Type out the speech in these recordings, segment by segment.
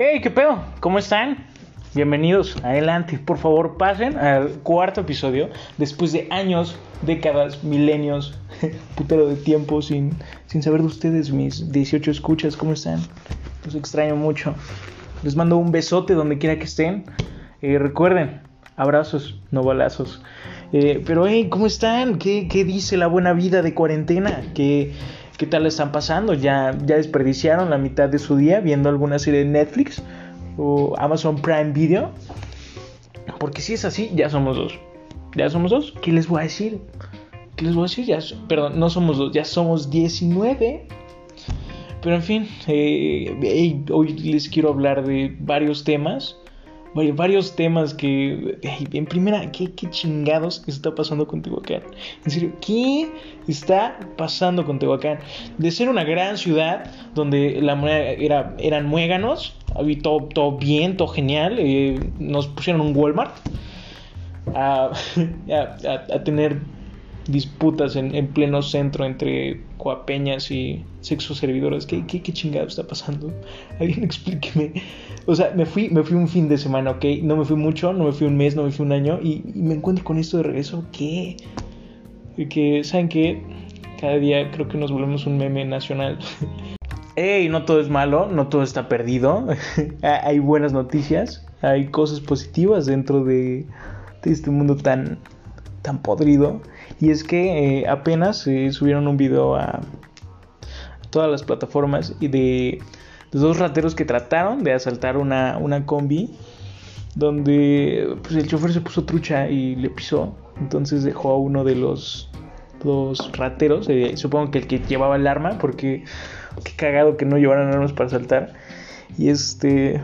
Hey, ¿qué pedo? ¿Cómo están? Bienvenidos, adelante, por favor pasen al cuarto episodio después de años, décadas, milenios, putero de tiempo sin, sin saber de ustedes, mis 18 escuchas, ¿cómo están? Los extraño mucho. Les mando un besote donde quiera que estén. Eh, recuerden, abrazos, no balazos. Eh, pero, hey, ¿cómo están? ¿Qué, ¿Qué, dice la buena vida de cuarentena? ¿Qué, ¿Qué tal están pasando? ¿Ya, ¿Ya desperdiciaron la mitad de su día viendo alguna serie de Netflix o Amazon Prime Video? Porque si es así, ya somos dos. ¿Ya somos dos? ¿Qué les voy a decir? ¿Qué les voy a decir? Perdón, no somos dos, ya somos 19. Pero en fin, eh, hoy les quiero hablar de varios temas varios temas que, en primera, ¿qué, ¿qué, chingados está pasando con Tehuacán? En serio, ¿qué está pasando con Tehuacán? De ser una gran ciudad donde la moneda era, eran muéganos, había todo, todo bien, todo genial, eh, nos pusieron un Walmart a, a, a tener disputas en, en, pleno centro entre coapeñas y sexo servidoras. ¿Qué, qué, qué chingado está pasando? Alguien explíqueme. O sea, me fui, me fui un fin de semana, ¿ok? No me fui mucho, no me fui un mes, no me fui un año y, me encuentro con esto de regreso. ¿Qué? Que, ¿saben qué? Cada día creo que nos volvemos un meme nacional. Ey, no todo es malo, no todo está perdido. hay buenas noticias, hay cosas positivas dentro de, de este mundo tan, tan podrido. Y es que eh, apenas eh, subieron un video a todas las plataformas y de, de, dos rateros que trataron de asaltar una, una combi donde pues, el chofer se puso trucha y le pisó. Entonces dejó a uno de los dos rateros, eh, supongo que el que llevaba el arma, porque qué cagado que no llevaran armas para asaltar. Y este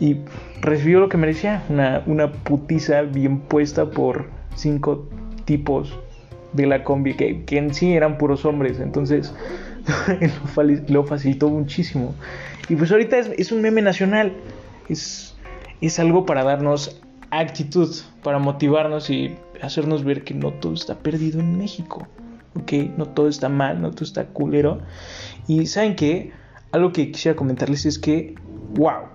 y recibió lo que merecía, una, una putiza bien puesta por cinco tipos de la combi, que, que en sí eran puros hombres, entonces lo, facilitó muchísimo. Y pues ahorita es, es, un meme nacional, es, es algo para darnos actitud, para motivarnos y hacernos ver que no todo está perdido en México, ¿ok? No todo está mal, no todo está culero. Y saben que algo que quisiera comentarles es que, wow,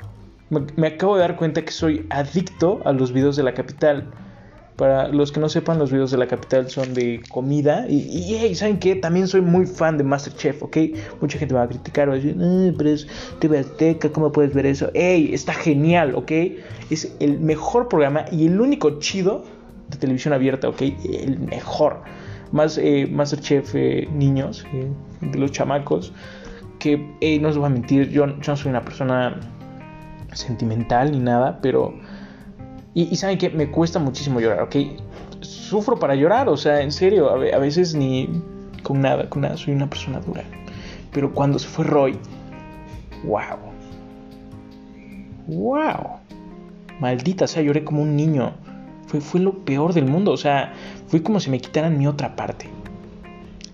me, me acabo de dar cuenta que soy adicto a los videos de la capital. Para los que no sepan, los videos de la capital son de comida. Y, y hey, ¿saben qué? También soy muy fan de Masterchef, ¿ok? Mucha gente me va a criticar, va a decir, pero es TV Azteca, ¿cómo puedes ver eso? ¡Ey! Está genial, ¿ok? Es el mejor programa y el único chido de televisión abierta, ¿ok? El mejor. Más eh, Masterchef eh, niños, eh, de los chamacos. Que, hey, no os voy a mentir, yo, yo no soy una persona sentimental ni nada, pero y, y, saben que me cuesta muchísimo llorar, ¿ok? Sufro para llorar, o sea, en serio, a, veces ni con nada, con nada, soy una persona dura. Pero cuando se fue Roy, wow. Wow. Maldita, o sea, lloré como un niño. Fue, fue lo peor del mundo, o sea, fue como si me quitaran mi otra parte.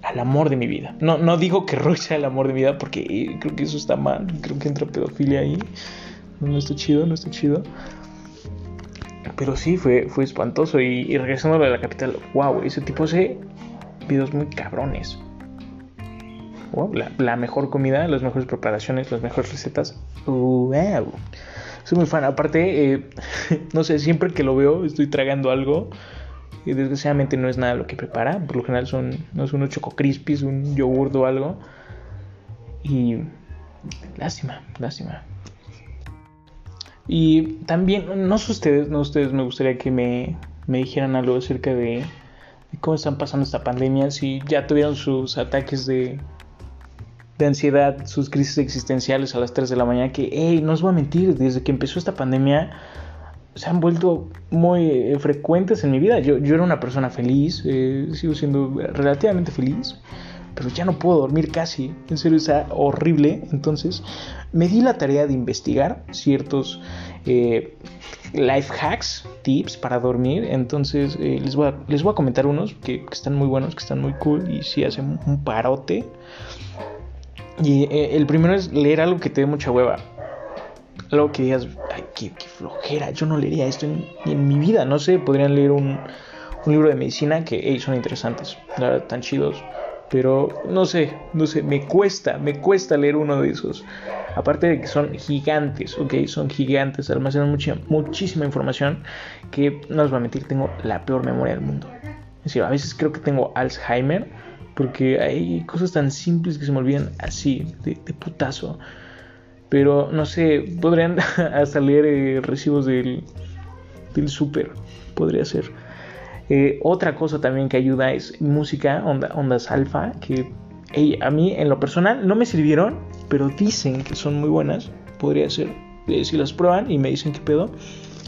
Al amor de mi vida. No, no digo que Roy sea el amor de mi vida porque creo que eso está mal. Creo que entra pedofilia ahí. No está chido, no está chido. Pero sí, fue, fue espantoso. Y, regresando a la capital, wow, ese tipo hace videos muy cabrones. Wow, la, la, mejor comida, las mejores preparaciones, las mejores recetas. Wow. Soy muy fan. Aparte, eh, no sé, siempre que lo veo estoy tragando algo. Y desgraciadamente no es nada lo que prepara. Por lo general son, no son unos choco crispies, un yogur o algo. Y lástima, lástima. Y también, no sé ustedes, no ustedes, me gustaría que me, me dijeran algo acerca de, cómo están pasando esta pandemia, si ya tuvieron sus ataques de, de ansiedad, sus crisis existenciales a las 3 de la mañana, que, hey, no os voy a mentir, desde que empezó esta pandemia se han vuelto muy eh, frecuentes en mi vida. Yo, yo era una persona feliz, eh, sigo siendo relativamente feliz, pero ya no puedo dormir casi. En serio, está horrible. Entonces, me di la tarea de investigar ciertos eh, life hacks, tips para dormir. Entonces, eh, les, voy a, les voy a comentar unos que, que, están muy buenos, que están muy cool y sí hacen un parote. Y eh, el primero es leer algo que te dé mucha hueva. Algo que digas, ay, qué, qué flojera, yo no leería esto en, en mi vida. No sé, podrían leer un, un libro de medicina que hey, son interesantes, tan chidos Pero no sé, no sé, me cuesta, me cuesta leer uno de esos. Aparte de que son gigantes, ok, son gigantes, almacenan mucha, muchísima información que no os voy a mentir, tengo la peor memoria del mundo. Es decir, a veces creo que tengo Alzheimer porque hay cosas tan simples que se me olvidan así, de, putazo. Pero no sé, podrían hasta leer eh, recibos del, del súper, podría ser. Eh, otra cosa también que ayuda es música, ondas alfa, que a mí en lo personal no me sirvieron, pero dicen que son muy buenas. Podría ser, eh, si las prueban y me dicen qué pedo,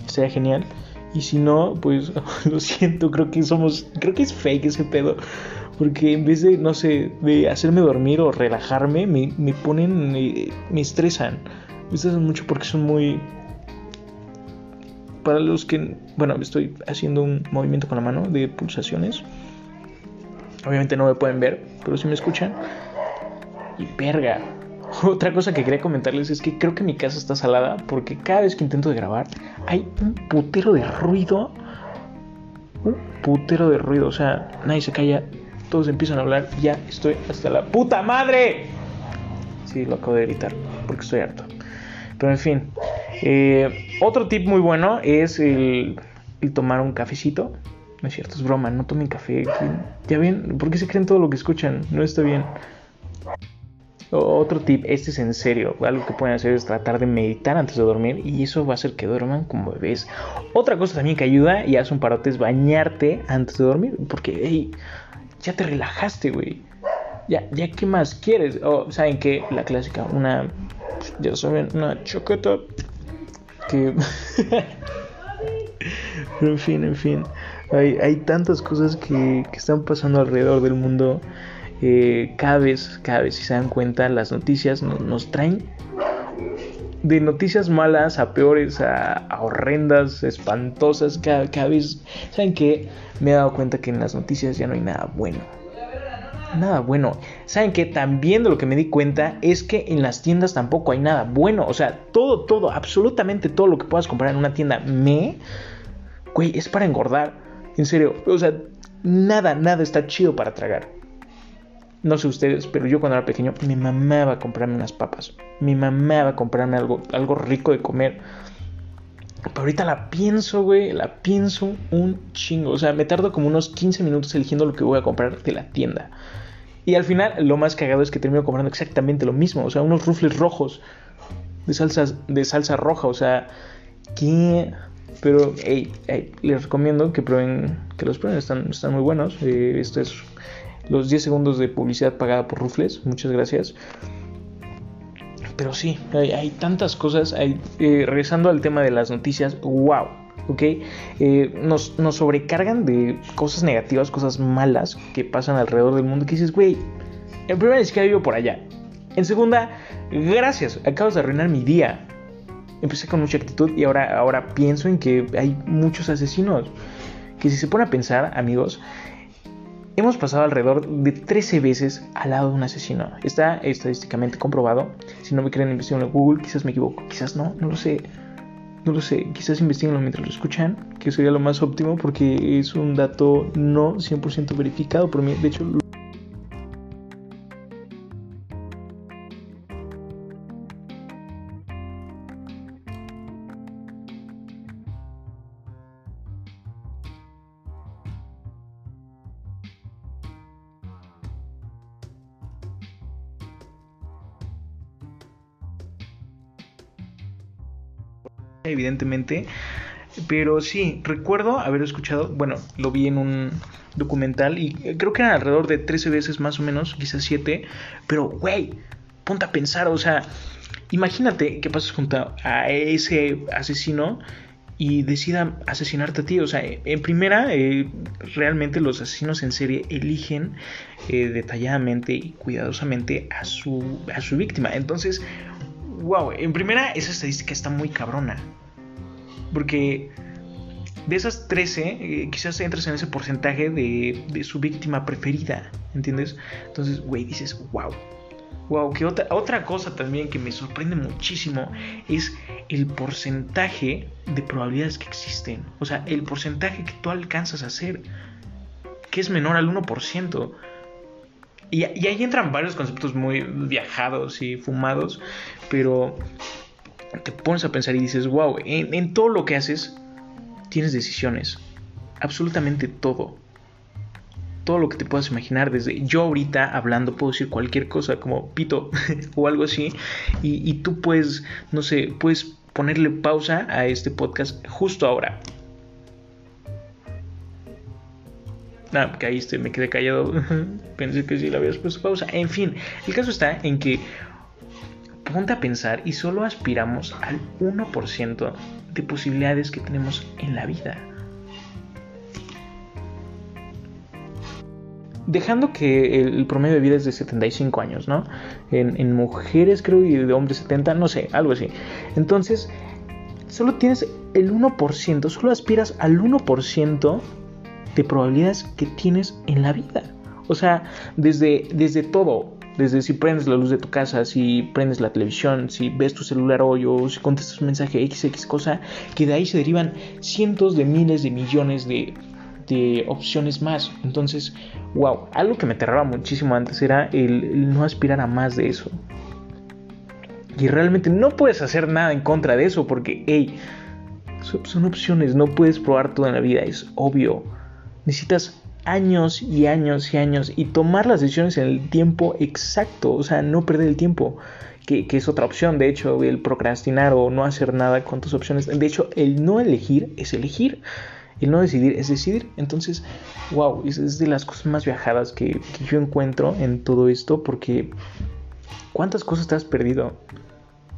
sería genial. Y si no, pues lo siento, creo que somos, creo que es fake ese pedo. Porque en vez de, no sé, de hacerme dormir o relajarme, me, me ponen, me, me estresan. Me estresan mucho porque son muy, para los que, bueno, estoy haciendo un movimiento con la mano de pulsaciones. Obviamente no me pueden ver, pero si me escuchan. Y verga. Otra cosa que quería comentarles es que creo que mi casa está salada porque cada vez que intento grabar hay un putero de ruido. Un putero de ruido. O sea, nadie se calla. Todos empiezan a hablar. Ya estoy hasta la puta madre. Sí, lo acabo de gritar porque estoy harto. Pero en fin, eh, otro tip muy bueno es el, tomar un cafecito. No es cierto, es broma, no tomen café. Ya ven, ¿por qué se creen todo lo que escuchan? No está bien. Otro tip, este es en serio, algo que pueden hacer es tratar de meditar antes de dormir y eso va a hacer que duerman como bebés. Otra cosa también que ayuda y hace un parote es bañarte antes de dormir, porque hey, ya te relajaste, güey. Ya, ya, ¿qué más quieres? O, ¿saben qué? La clásica, una ya saben, una choqueta que... en fin, en fin. Hay, hay tantas cosas que, que, están pasando alrededor del mundo. Eh, cada vez, cada vez, si se dan cuenta, las noticias nos, traen de noticias malas a peores, a, horrendas, espantosas. Cada, cada vez, ¿saben qué? Me he dado cuenta que en las noticias ya no hay nada bueno nada bueno. ¿Saben que También de lo que me di cuenta es que en las tiendas tampoco hay nada bueno. O sea, todo, todo, absolutamente todo lo que puedas comprar en una tienda me... Güey, es para engordar. En serio, o sea, nada, nada está chido para tragar. No sé ustedes, pero yo cuando era pequeño me mamaba comprarme unas papas. Me mamaba comprarme algo, algo rico de comer. Pero ahorita la pienso, güey, la pienso un chingo. O sea, me tardo como unos 15 minutos eligiendo lo que voy a comprar de la tienda. Y al final, lo más cagado es que termino comprando exactamente lo mismo. O sea, unos rufles rojos de salsa, de salsa roja. O sea, ¿qué? Pero, hey, les recomiendo que prueben, que los prueben, están, están muy buenos. Eh, esto es los 10 segundos de publicidad pagada por rufles. Muchas gracias. Pero sí, hay, tantas cosas. Hay, eh, regresando al tema de las noticias, wow. ¿Ok? Eh, nos, sobrecargan de cosas negativas, cosas malas que pasan alrededor del mundo. Que dices, güey, en primera ni siquiera vivo por allá. En segunda, gracias, acabas de arruinar mi día. Empecé con mucha actitud y ahora, ahora pienso en que hay muchos asesinos. Que si se pone a pensar, amigos, hemos pasado alrededor de 13 veces al lado de un asesino. Está estadísticamente comprobado. Si no me creen, investiguen en Google. Quizás me equivoco, quizás no, no lo sé. No lo sé, quizás investiguenlo mientras lo escuchan, que sería lo más óptimo porque es un dato no 100% verificado por mí. De hecho, evidentemente. Pero sí, recuerdo haber escuchado, bueno, lo vi en un documental y creo que eran alrededor de 13 veces más o menos, quizás 7. Pero, güey, ponte a pensar, o sea, imagínate que pasas junto a ese asesino y decida asesinarte a ti. O sea, en primera, eh, realmente los asesinos en serie eligen eh, detalladamente y cuidadosamente a su, a su víctima. Entonces, wow, en primera, esa estadística está muy cabrona. Porque de esas 13, eh, quizás entres en ese porcentaje de, su víctima preferida, ¿entiendes? Entonces, güey, dices, wow. Wow, que otra, otra cosa también que me sorprende muchísimo es el porcentaje de probabilidades que existen. O sea, el porcentaje que tú alcanzas a hacer, que es menor al 1%. Y, ahí entran varios conceptos muy viajados y fumados, pero te pones a pensar y dices, wow, en todo lo que haces tienes decisiones. Absolutamente todo todo lo que te puedas imaginar. Desde yo ahorita hablando puedo decir cualquier cosa como pito o algo así. Y, tú puedes, no sé, puedes ponerle pausa a este podcast justo ahora. Ah, caíste, me quedé callado. Pensé que sí le habías puesto pausa. En fin, el caso está en que ponte a pensar y solo aspiramos al 1% de posibilidades que tenemos en la vida. dejando que el, promedio de vida es de 75 años, ¿no? En, mujeres creo y de hombres 70, no sé, algo así. Entonces, solo tienes el 1%, solo aspiras al 1% de probabilidades que tienes en la vida. O sea, desde, desde todo, desde si prendes la luz de tu casa, si prendes la televisión, si ves tu celular hoy o si contestas un mensaje XX cosa, que de ahí se derivan cientos de miles de millones de de opciones más. Entonces, wow, algo que me aterraba muchísimo antes era el, no aspirar a más de eso. Y realmente no puedes hacer nada en contra de eso porque, hey, son, opciones, no puedes probar todo en la vida, es obvio. Necesitas años y años y años y tomar las decisiones en el tiempo exacto, o sea, no perder el tiempo, que, que, es otra opción, de hecho, el procrastinar o no hacer nada con tus opciones, de hecho, el no elegir es elegir. El no decidir es decidir. Entonces, wow, es, de las cosas más viajadas que, yo encuentro en todo esto porque ¿cuántas cosas te has perdido?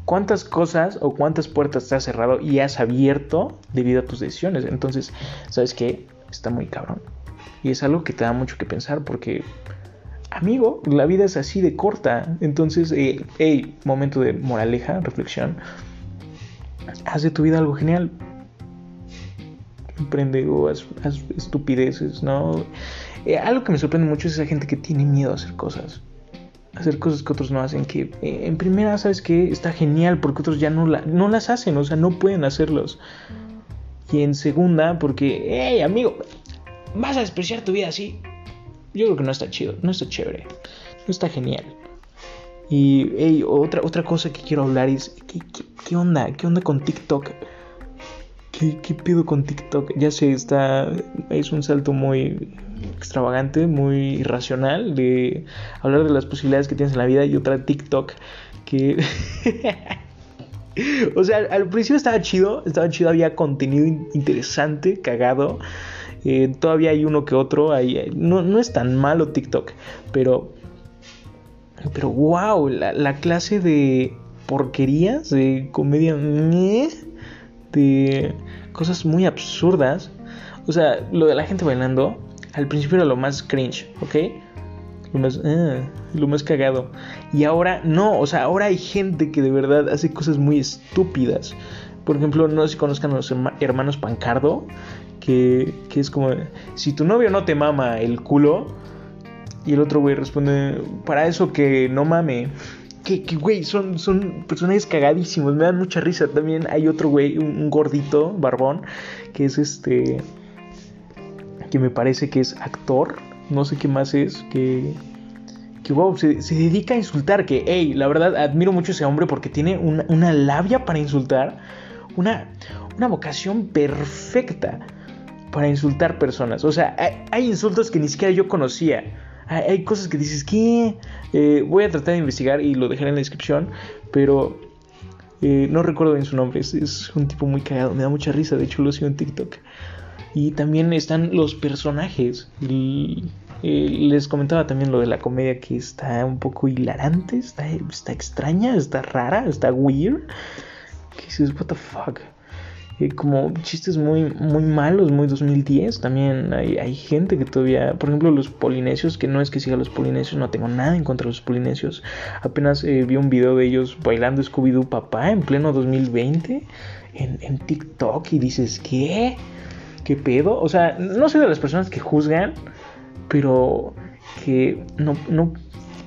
¿Cuántas cosas o cuántas puertas te has cerrado y has abierto debido a tus decisiones? Entonces, ¿sabes qué? Está muy cabrón. Y es algo que te da mucho que pensar porque, amigo, la vida es así de corta. Entonces, eh, hey, momento de moraleja, reflexión. Haz de tu vida algo genial emprende o haz, estupideces, ¿no? Eh, algo que me sorprende mucho es esa gente que tiene miedo a hacer cosas. Hacer cosas que otros no hacen. Que eh, en primera, ¿sabes que Está genial porque otros ya no, no las hacen, o sea, no pueden hacerlos. Y en segunda, porque, hey, amigo, vas a despreciar tu vida así. Yo creo que no está chido, no está chévere, no está genial. Y hey, otra, otra cosa que quiero hablar es, ¿qué, qué onda? ¿Qué onda con TikTok? ¿Qué, pido con TikTok? Ya sé, está. Es un salto muy extravagante, muy irracional de hablar de las posibilidades que tienes en la vida y otra TikTok que. o sea, al principio estaba chido, estaba chido, había contenido interesante, cagado. Eh, todavía hay uno que otro, ahí, no, no es tan malo TikTok, pero. Pero wow, la clase de porquerías, de comedia de cosas muy absurdas. O sea, lo de la gente bailando, al principio era lo más cringe, ¿ok? Lo más, ah, lo más cagado. Y ahora no, o sea, ahora hay gente que de verdad hace cosas muy estúpidas. Por ejemplo, no si conozcan a los hermanos Pancardo, que, que es como, si tu novio no te mama el culo, y el otro güey responde, para eso que no mame que, güey, son, son personajes cagadísimos, me dan mucha risa. También hay otro güey, un, gordito, barbón, que es este, que me parece que es actor, no sé qué más es, que, que wow, se, dedica a insultar, que, hey, la verdad, admiro mucho a ese hombre porque tiene una, labia para insultar, una, una vocación perfecta para insultar personas. O sea, hay insultos que ni siquiera yo conocía hay, cosas que dices que eh, voy a tratar de investigar y lo dejaré en la descripción, pero eh, no recuerdo bien su nombre. Es, un tipo muy cagado, me da mucha risa. De hecho, lo sigo en TikTok. Y también están los personajes. Eh, les comentaba también lo de la comedia que está un poco hilarante, está, está extraña, está rara, está weird. Que dices, what the fuck como chistes muy, muy malos, muy 2010. También hay, gente que todavía, por ejemplo, los polinesios, que no es que siga los polinesios, no tengo nada en contra de los polinesios. Apenas eh, vi un video de ellos bailando Scooby-Doo papá en pleno 2020 en, en TikTok y dices, ¿qué? ¿Qué pedo? O sea, no soy de las personas que juzgan, pero que no, no,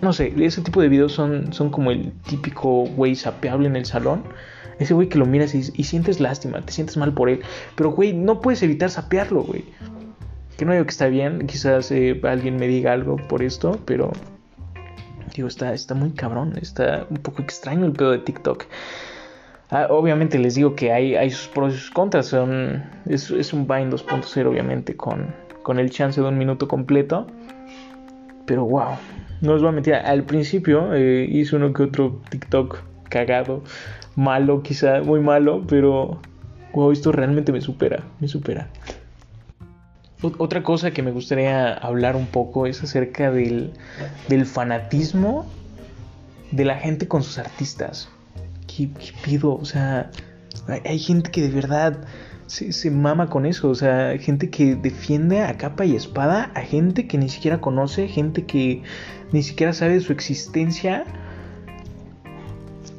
no sé, ese tipo de videos son, son como el típico güey sapeable en el salón ese güey que lo miras y, sientes lástima, te sientes mal por él. Pero, güey, no puedes evitar sapearlo, güey. Que no digo que está bien, quizás eh, alguien me diga algo por esto, pero Digo, está, está muy cabrón, está un poco extraño el pedo de TikTok. Ah, obviamente les digo que hay, sus pros y sus contras. Son, es, es un Vine 2.0, obviamente, con, el chance de un minuto completo. Pero wow, no os voy a mentir. Al principio eh, hice uno que otro TikTok cagado, malo, quizá muy malo, pero wow, esto realmente me supera, me supera. Otra cosa que me gustaría hablar un poco es acerca del fanatismo de la gente con sus artistas. ¿Qué, pido? O sea, hay, gente que de verdad se, mama con eso. O sea, gente que defiende a capa y espada a gente que ni siquiera conoce, gente que ni siquiera sabe de su existencia.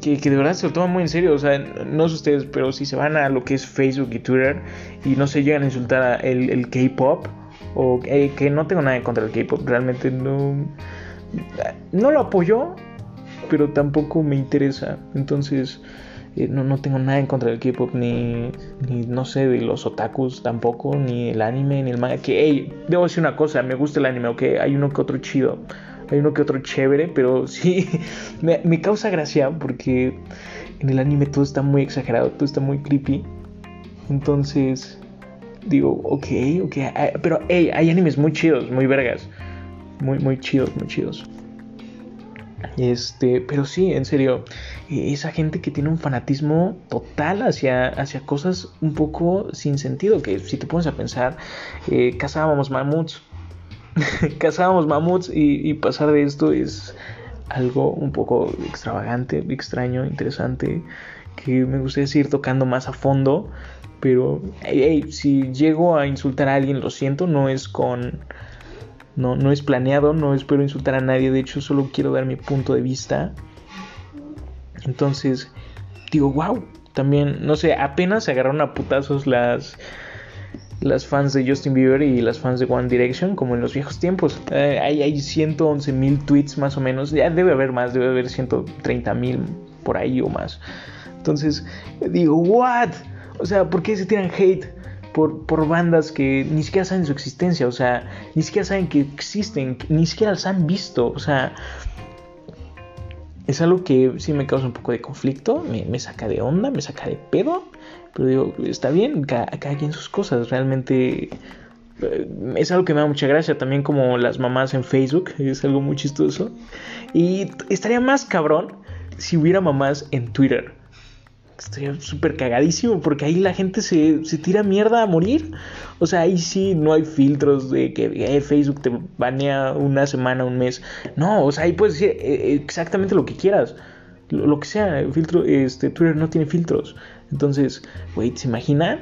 Que, de verdad se lo toman muy en serio. O sea, no sé ustedes, pero si se van a lo que es Facebook y Twitter y no se llegan a insultar el, el K-pop, o eh, que no tengo nada en contra del K-pop, realmente no. No lo apoyo, pero tampoco me interesa. Entonces, eh, no, no, tengo nada en contra del K-pop, ni, ni, no sé, de los otakus tampoco, ni el anime, ni el manga. Que, hey, debo decir una cosa, me gusta el anime, ok, hay uno que otro chido, hay uno que otro chévere, pero sí, me, me causa gracia porque en el anime todo está muy exagerado, todo está muy creepy. Entonces, digo, ok, ok, ah, pero hey, hay animes muy chidos, muy vergas, muy, muy chidos, muy chidos. Este, pero sí, en serio, e, esa gente que tiene un fanatismo total hacia, hacia cosas un poco sin sentido, que si te pones a pensar, eh, cazábamos mamuts, cazábamos mamuts y, pasar de esto es algo un poco extravagante, extraño, interesante, que me gustaría seguir tocando más a fondo, pero si llego a insultar a alguien, lo siento, no es con no, no es planeado, no espero insultar a nadie, de hecho solo quiero dar mi punto de vista. Entonces, digo, wow, también, no sé, apenas se agarraron a putazos las, las fans de Justin Bieber y las fans de One Direction, como en los viejos tiempos. Eh, hay, hay 111 mil tweets más o menos, ya debe haber más, debe haber 130 mil por ahí o más. Entonces, digo, what? O sea, ¿por qué se tiran hate? Por, bandas que ni siquiera saben su existencia, o sea, ni siquiera saben que existen, ni siquiera las han visto, o sea, es algo que sí me causa un poco de conflicto, me, saca de onda, me saca de pedo, pero digo, está bien, cada, quien sus cosas, realmente eh, es algo que me da mucha gracia, también como las mamás en Facebook, es algo muy chistoso, y estaría más cabrón si hubiera mamás en Twitter estoy súper cagadísimo porque ahí la gente se, tira mierda a morir. O sea, ahí sí no hay filtros de que eh, Facebook te banea una semana, un mes. No, o sea, ahí puedes decir eh, exactamente lo que quieras. Lo, que sea, filtro, este, Twitter no tiene filtros. Entonces, güey, ¿se imaginan?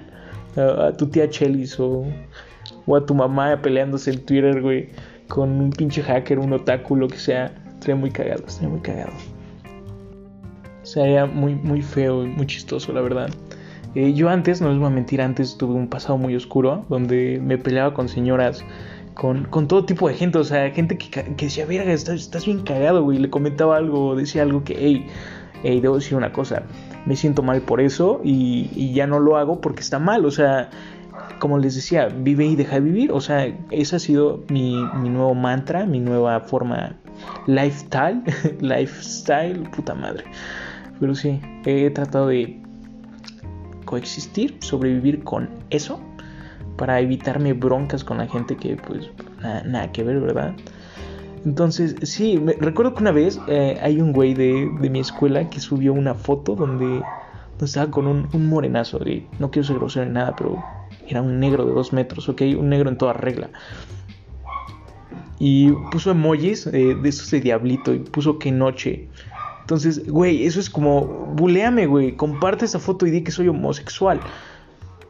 A, tu tía Chelis o, o a tu mamá peleándose en Twitter, güey, con un pinche hacker, un otaku, lo que sea. Estaría muy cagado, estaría muy cagado sería muy, muy feo y muy chistoso, la verdad. Eh, yo antes, no les voy a mentir, antes tuve un pasado muy oscuro donde me peleaba con señoras, con, con todo tipo de gente, o sea, gente que, que decía, verga, estás, estás, bien cagado, güey, le comentaba algo, decía algo que, hey, hey, debo decir una cosa, me siento mal por eso y, y ya no lo hago porque está mal, o sea, como les decía, vive y deja de vivir, o sea, ese ha sido mi, mi nuevo mantra, mi nueva forma, lifestyle, lifestyle, puta madre. Pero sí, he tratado de coexistir, sobrevivir con eso, para evitarme broncas con la gente que pues nada, que ver, ¿verdad? Entonces, sí, me, recuerdo que una vez eh, hay un güey de, mi escuela que subió una foto donde, estaba con un, morenazo, de, no quiero ser grosero ni nada, pero era un negro de dos metros, ok, un negro en toda regla. Y puso emojis eh, de esos de diablito y puso que noche. Entonces, güey, eso es como, buleame, güey, comparte esa foto y di que soy homosexual.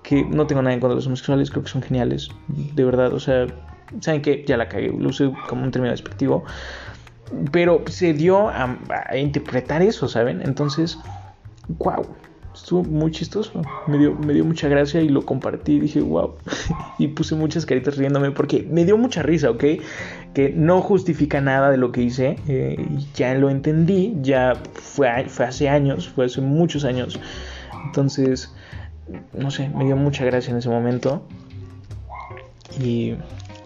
Que no tengo nada en contra de los homosexuales, creo que son geniales, de verdad, o sea, saben que ya la cagué, lo usé como un término despectivo. Pero se dio a, a interpretar eso, ¿saben? Entonces, wow, estuvo muy chistoso. Me dio, me dio mucha gracia y lo compartí. Dije, wow. y puse muchas caritas riéndome porque me dio mucha risa, ¿ok? Que no justifica nada de lo que hice. Eh, ya lo entendí. Ya fue, fue hace años, fue hace muchos años. Entonces, no sé, me dio mucha gracia en ese momento. Y,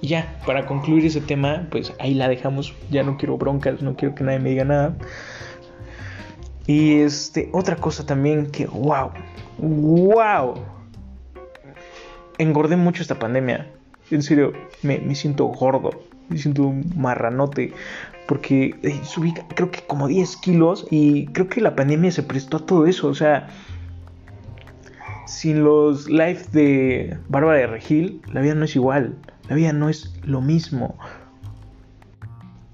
y ya, para concluir ese tema, pues ahí la dejamos. Ya no quiero broncas, no quiero que nadie me diga nada. Y este, otra cosa también que, wow, wow. Engordé mucho esta pandemia. En serio, me, me siento gordo, me siento un marranote. Porque eh, subí creo que como 10 kilos y creo que la pandemia se prestó a todo eso. O sea, sin los live de Bárbara de Regil, la vida no es igual. La vida no es lo mismo.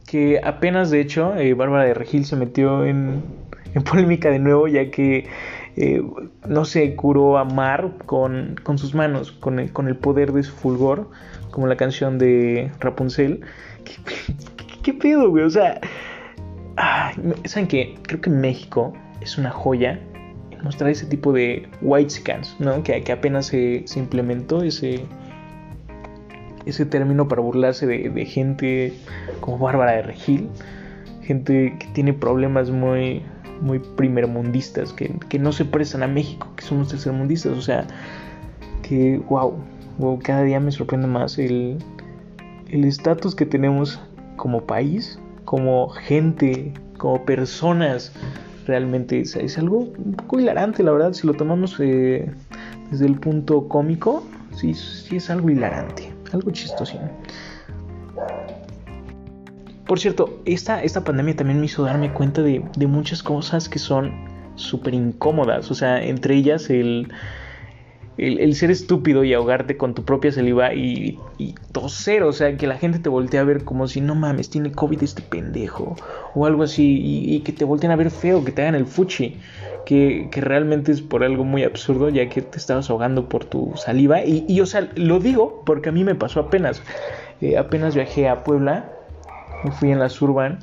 Que apenas, de hecho, eh, Bárbara de Regil se metió en, en polémica de nuevo, ya que eh, no se curó a Mar con, con sus manos, con el, con el, poder de su fulgor, como la canción de Rapunzel. ¿Qué, qué, pedo, güey? O sea, ¿saben qué? Creo que México es una joya mostrar ese tipo de white scans, ¿no? Que, que apenas se, se, implementó ese, ese término para burlarse de gente como Bárbara de Regil, gente que tiene problemas muy muy primermundistas, que, que no se prestan a México, que somos tercermundistas, o sea, que wow, cada día me sorprende más el estatus que tenemos como país, como gente, como personas, realmente es, algo un poco hilarante, la verdad, si lo tomamos eh, desde el punto cómico, sí, sí es algo hilarante, algo chistosín. Por cierto, esta, esta pandemia también me hizo darme cuenta de, de muchas cosas que son súper incómodas. O sea, entre ellas el, el, ser estúpido y ahogarte con tu propia saliva y, toser. O sea, que la gente te voltea a ver como si no mames, tiene COVID este pendejo. O algo así. Y, y que te volteen a ver feo, que te hagan el fuchi. Que, que, realmente es por algo muy absurdo, ya que te estabas ahogando por tu saliva. Y, y o sea, lo digo porque a mí me pasó apenas. Eh, apenas viajé a Puebla me fui en la Surban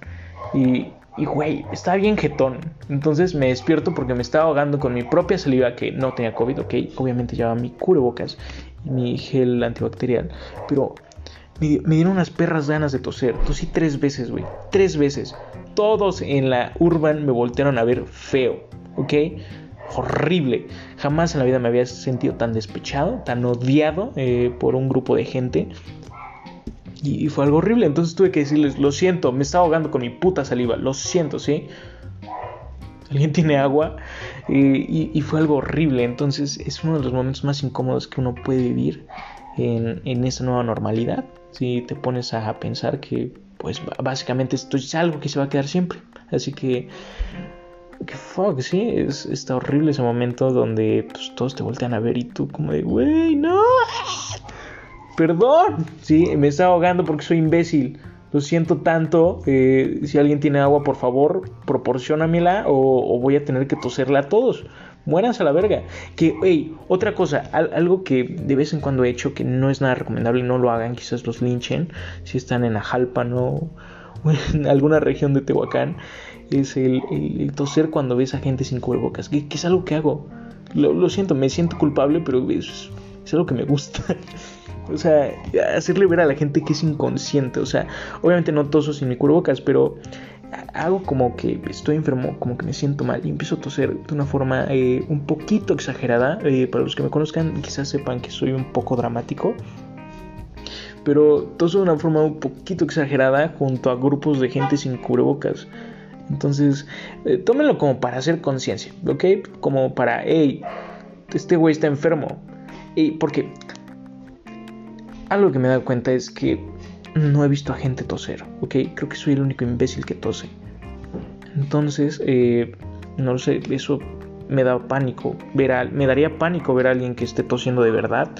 y, y güey, estaba bien jetón. Entonces me despierto porque me estaba ahogando con mi propia saliva que no tenía COVID, ok. Obviamente llevaba mi cubrebocas y mi gel antibacterial. Pero me, me, dieron unas perras ganas de toser. Tosí tres veces, güey. Tres veces. Todos en la Urban me voltearon a ver feo, ok. Horrible. Jamás en la vida me había sentido tan despechado, tan odiado eh, por un grupo de gente. Y, fue algo horrible. Entonces tuve que decirles, lo siento, me estaba ahogando con mi puta saliva. Lo siento, ¿sí? Alguien tiene agua. Y, y, fue algo horrible. Entonces es uno de los momentos más incómodos que uno puede vivir en, en esa nueva normalidad. Si te pones a, pensar que, pues básicamente esto es algo que se va a quedar siempre. Así que que fuck, sí, es, está horrible ese momento donde pues, todos te voltean a ver y tú como de, güey, no, perdón, sí, me está ahogando porque soy imbécil. Lo siento tanto. Eh, si alguien tiene agua, por favor, proporcionamela o, o, voy a tener que toserla a todos. Muéranse a la verga. Que, hey, otra cosa, al, algo que de vez en cuando he hecho que no es nada recomendable, no lo hagan, quizás los linchen si están en Ajalpa, ¿no? O en alguna región de Tehuacán, es el, el, el toser cuando ves a gente sin cubrebocas, que, que es algo que hago. Lo, lo, siento, me siento culpable, pero es, es algo que me gusta. O sea, hacerle ver a la gente que es inconsciente. O sea, obviamente no toso sin mi cubrebocas, pero hago como que estoy enfermo, como que me siento mal y empiezo a toser de una forma eh, un poquito exagerada. Eh, para los que me conozcan, quizás sepan que soy un poco dramático. Pero toso de una forma un poquito exagerada junto a grupos de gente sin cubrebocas. Entonces, eh, tómenlo como para hacer conciencia, ¿ok? Como para, hey, este güey está enfermo. Y porque algo que me he dado cuenta es que no he visto a gente toser, ¿ok? Creo que soy el único imbécil que tose. Entonces, eh, no lo sé, eso me da pánico. Ver a, me daría pánico ver a alguien que esté tosiendo de verdad.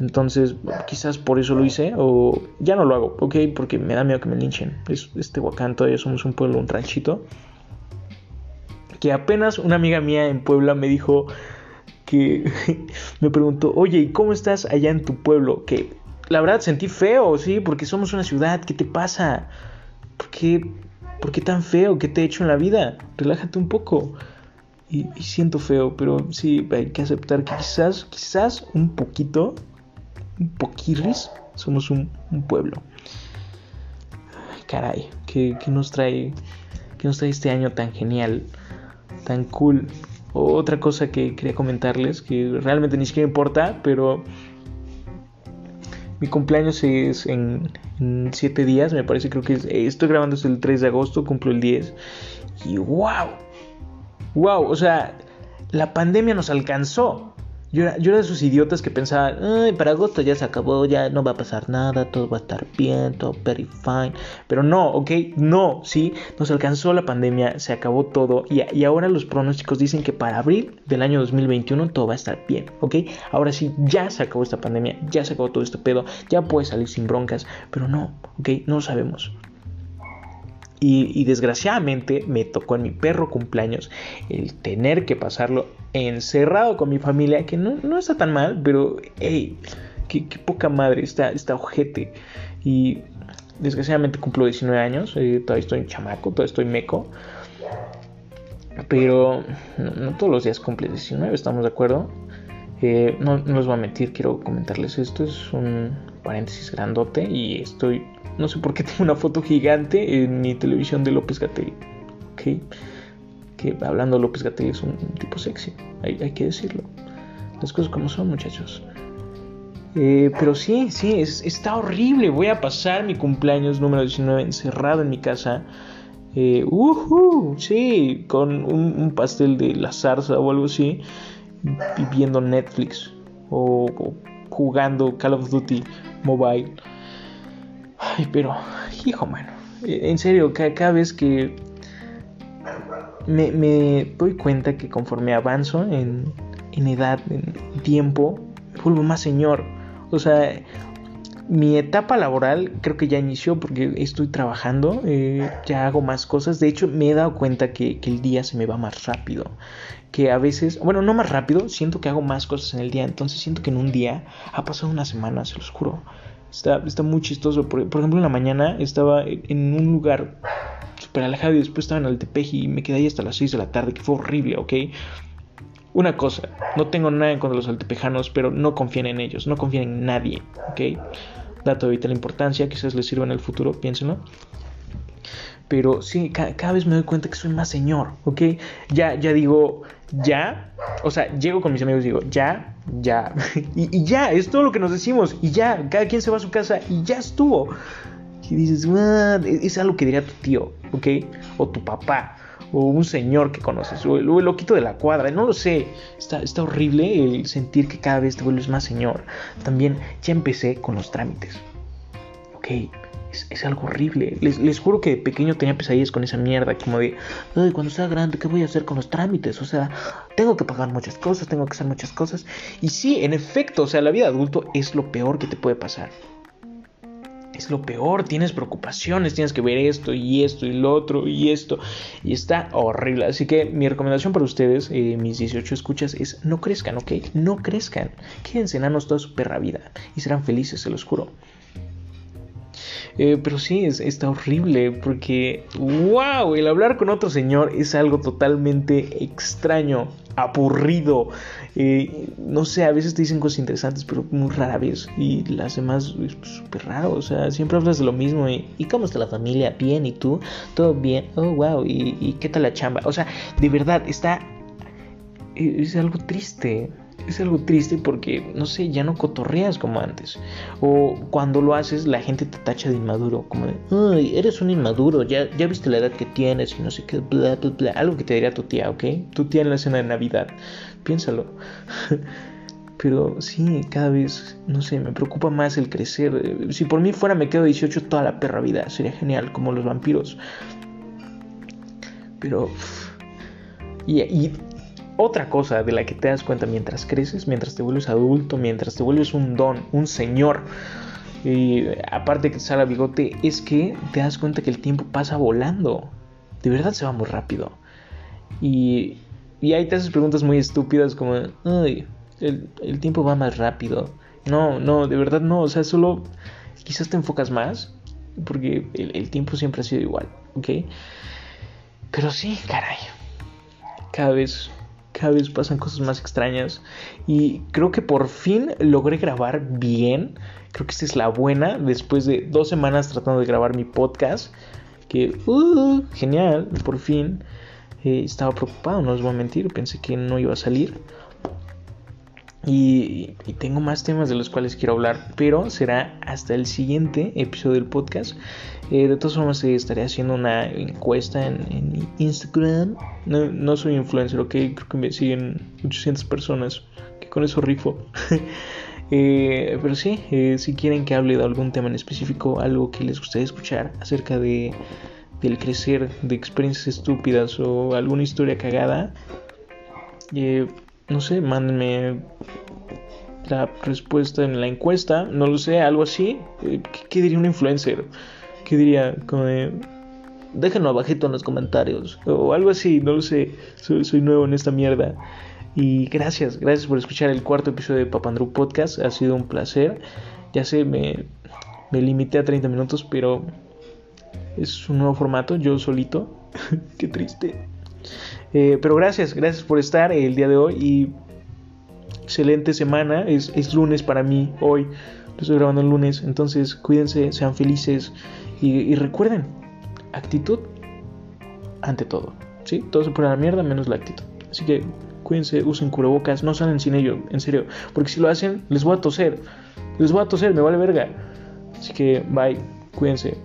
Entonces, quizás por eso lo hice, o ya no lo hago, ¿ok? Porque me da miedo que me linchen. Es, este Huacán todavía somos un pueblo, un ranchito. Que apenas una amiga mía en Puebla me dijo que me preguntó, oye, ¿y cómo estás allá en tu pueblo? Que la verdad sentí feo, sí, porque somos una ciudad, ¿qué te pasa? ¿Por qué, ¿Por qué tan feo? ¿Qué te he hecho en la vida? Relájate un poco. Y, siento feo, pero sí, hay que aceptar que quizás, quizás un poquito, un poquirris, somos un, un pueblo. Ay, caray, ¿qué, ¿qué, nos trae, ¿qué nos trae este año tan genial, tan cool? Otra cosa que quería comentarles, que realmente ni siquiera importa, pero Mi cumpleaños es en, en 7 días, me parece, creo que es, estoy grabando el 3 de agosto, cumplo el 10. Y wow, wow, o sea, la pandemia nos alcanzó. Yo era, yo era, de esos idiotas que pensaban, para agosto ya se acabó, ya no va a pasar nada, todo va a estar bien, todo very fine. Pero no, ¿ok? No, sí, nos alcanzó la pandemia, se acabó todo y, y, ahora los pronósticos dicen que para abril del año 2021 todo va a estar bien, ¿ok? Ahora sí, ya se acabó esta pandemia, ya se acabó todo este pedo, ya puede salir sin broncas, pero no, ¿ok? No lo sabemos. Y, y, desgraciadamente me tocó en mi perro cumpleaños el tener que pasarlo encerrado con mi familia, que no, no está tan mal, pero hey, qué, poca madre, está, está ojete. Y desgraciadamente cumplo 19 años, eh, todavía estoy en chamaco, todavía estoy meco. Pero no, no, todos los días cumple 19, ¿estamos de acuerdo? Eh, no, no les voy a mentir, quiero comentarles esto, es un paréntesis grandote y estoy no sé por qué tengo una foto gigante en mi televisión de López Gatell. Ok. Que hablando López Gatell es un, tipo sexy. Hay, hay, que decirlo. Las cosas como son, muchachos. Eh, pero sí, sí, es, está horrible. Voy a pasar mi cumpleaños número 19 encerrado en mi casa. Eh, uh sí, con un, pastel de la zarza o algo así. Viviendo Netflix. O, jugando Call of Duty Mobile. Ay, pero, hijo, mano. En serio, cada vez que me, me, doy cuenta que conforme avanzo en, en, edad, en tiempo, me vuelvo más señor. O sea, mi etapa laboral creo que ya inició porque estoy trabajando, eh, ya hago más cosas. De hecho, me he dado cuenta que, que el día se me va más rápido. Que a veces, bueno, no más rápido, siento que hago más cosas en el día. Entonces siento que en un día ha pasado una semana, se los juro. Está, está muy chistoso. Por, por, ejemplo, en la mañana estaba en un lugar súper alejado y después estaba en Altepeji y me quedé ahí hasta las 6 de la tarde, que fue horrible, ¿ok? Una cosa, no tengo nada en contra de los altepejanos, pero no confíen en ellos, no confíen en nadie, ¿ok? Dato de vital importancia, quizás les sirva en el futuro, piénsenlo. Pero sí, cada, cada, vez me doy cuenta que soy más señor, ¿ok? Ya, ya digo, ya, o sea, llego con mis amigos y digo, ya, ya, y, ya, es todo lo que nos decimos, y ya, cada quien se va a su casa y ya estuvo. Y dices, ah, es algo que diría tu tío, ¿ok? O tu papá, o un señor que conoces, o el, o el loquito de la cuadra, no lo sé. Está, está horrible el sentir que cada vez te vuelves más señor. También ya empecé con los trámites, ¿ok? Es, es, algo horrible. Les, les, juro que de pequeño tenía pesadillas con esa mierda, como de, ay, cuando sea grande, ¿qué voy a hacer con los trámites? O sea, tengo que pagar muchas cosas, tengo que hacer muchas cosas. Y sí, en efecto, o sea, la vida de adulto es lo peor que te puede pasar. Es lo peor, tienes preocupaciones, tienes que ver esto y esto y lo otro y esto. Y está horrible. Así que mi recomendación para ustedes, eh, mis 18 escuchas, es no crezcan, ¿ok? No crezcan. Quédense enanos toda su perra vida y serán felices, se los juro. Eh, pero sí, es, está horrible porque, wow, el hablar con otro señor es algo totalmente extraño, aburrido. Eh, no sé, a veces te dicen cosas interesantes, pero muy rara vez. Y las demás es súper raro. O sea, siempre hablas de lo mismo. Y, ¿y, cómo está la familia? Bien, ¿y tú? Todo bien. Oh, wow. ¿Y, y qué tal la chamba? O sea, de verdad, está... Es algo triste es algo triste porque, no sé, ya no cotorreas como antes. O cuando lo haces, la gente te tacha de inmaduro, como de, ay, eres un inmaduro, ya, ya viste la edad que tienes y no sé qué, bla, bla, bla. Algo que te diría tu tía, ¿ok? Tu tía en la cena de Navidad. Piénsalo. Pero sí, cada vez, no sé, me preocupa más el crecer. Si por mí fuera me quedo 18 toda la perra vida, sería genial, como los vampiros. Pero... Y, y otra cosa de la que te das cuenta mientras creces, mientras te vuelves adulto, mientras te vuelves un don, un señor, y aparte que sale bigote, es que te das cuenta que el tiempo pasa volando. De verdad se va muy rápido. Y, y ahí te haces preguntas muy estúpidas como, ay, el, el tiempo va más rápido. No, no, de verdad no. O sea, solo quizás te enfocas más, porque el, el tiempo siempre ha sido igual, ¿ok? Pero sí, caray. Cada vez cada vez pasan cosas más extrañas. Y creo que por fin logré grabar bien. Creo que esta es la buena. Después de dos semanas tratando de grabar mi podcast. Que, uh, genial, por fin. Eh, estaba preocupado, no os voy a mentir. Pensé que no iba a salir. Y, tengo más temas de los cuales quiero hablar, pero será hasta el siguiente episodio del podcast. Eh, de todas formas, eh, estaré haciendo una encuesta en, Instagram. No, soy influencer, ok, creo que me siguen 800 personas, que con eso rifo. Eh, pero sí, si quieren que hable de algún tema en específico, algo que les gustaría escuchar acerca de del crecer, de experiencias estúpidas o alguna historia cagada, no sé, mándenme la respuesta en la encuesta, no lo sé, algo así. Eh, ¿Qué, diría un influencer? ¿Qué diría? Como de, déjenlo abajito en los comentarios o algo así, no lo sé. Soy, nuevo en esta mierda. Y gracias, gracias por escuchar el cuarto episodio de Papandrew Podcast. Ha sido un placer. Ya sé, me, me limité a 30 minutos, pero es un nuevo formato, yo solito. Qué triste. Eh, pero gracias, gracias por estar el día de hoy y excelente semana. Es, lunes para mí hoy. Estoy grabando el lunes. Entonces cuídense, sean felices y, recuerden, actitud ante todo. ¿sí? Todo se pone a la mierda menos la actitud. Así que cuídense, usen cubrebocas, no salen sin ello, en serio. Porque si lo hacen, les voy a toser. Les voy a toser, me vale verga. Así que bye, cuídense.